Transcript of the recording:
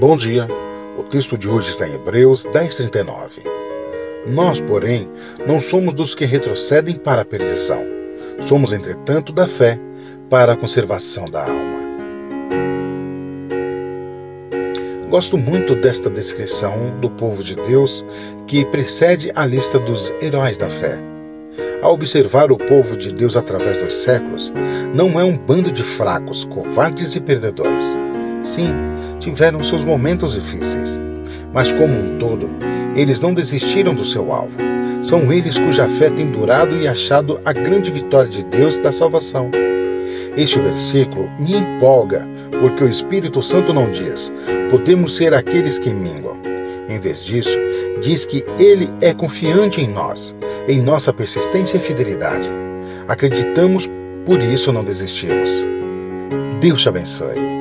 Bom dia. O texto de hoje está em Hebreus 10:39. Nós, porém, não somos dos que retrocedem para a perdição. Somos, entretanto, da fé para a conservação da alma. Gosto muito desta descrição do povo de Deus que precede a lista dos heróis da fé. Ao observar o povo de Deus através dos séculos, não é um bando de fracos, covardes e perdedores Sim, tiveram seus momentos difíceis, mas como um todo, eles não desistiram do seu alvo. São eles cuja fé tem durado e achado a grande vitória de Deus da salvação. Este versículo me empolga, porque o Espírito Santo não diz: podemos ser aqueles que minguam. Em vez disso, diz que Ele é confiante em nós, em nossa persistência e fidelidade. Acreditamos, por isso não desistimos. Deus te abençoe.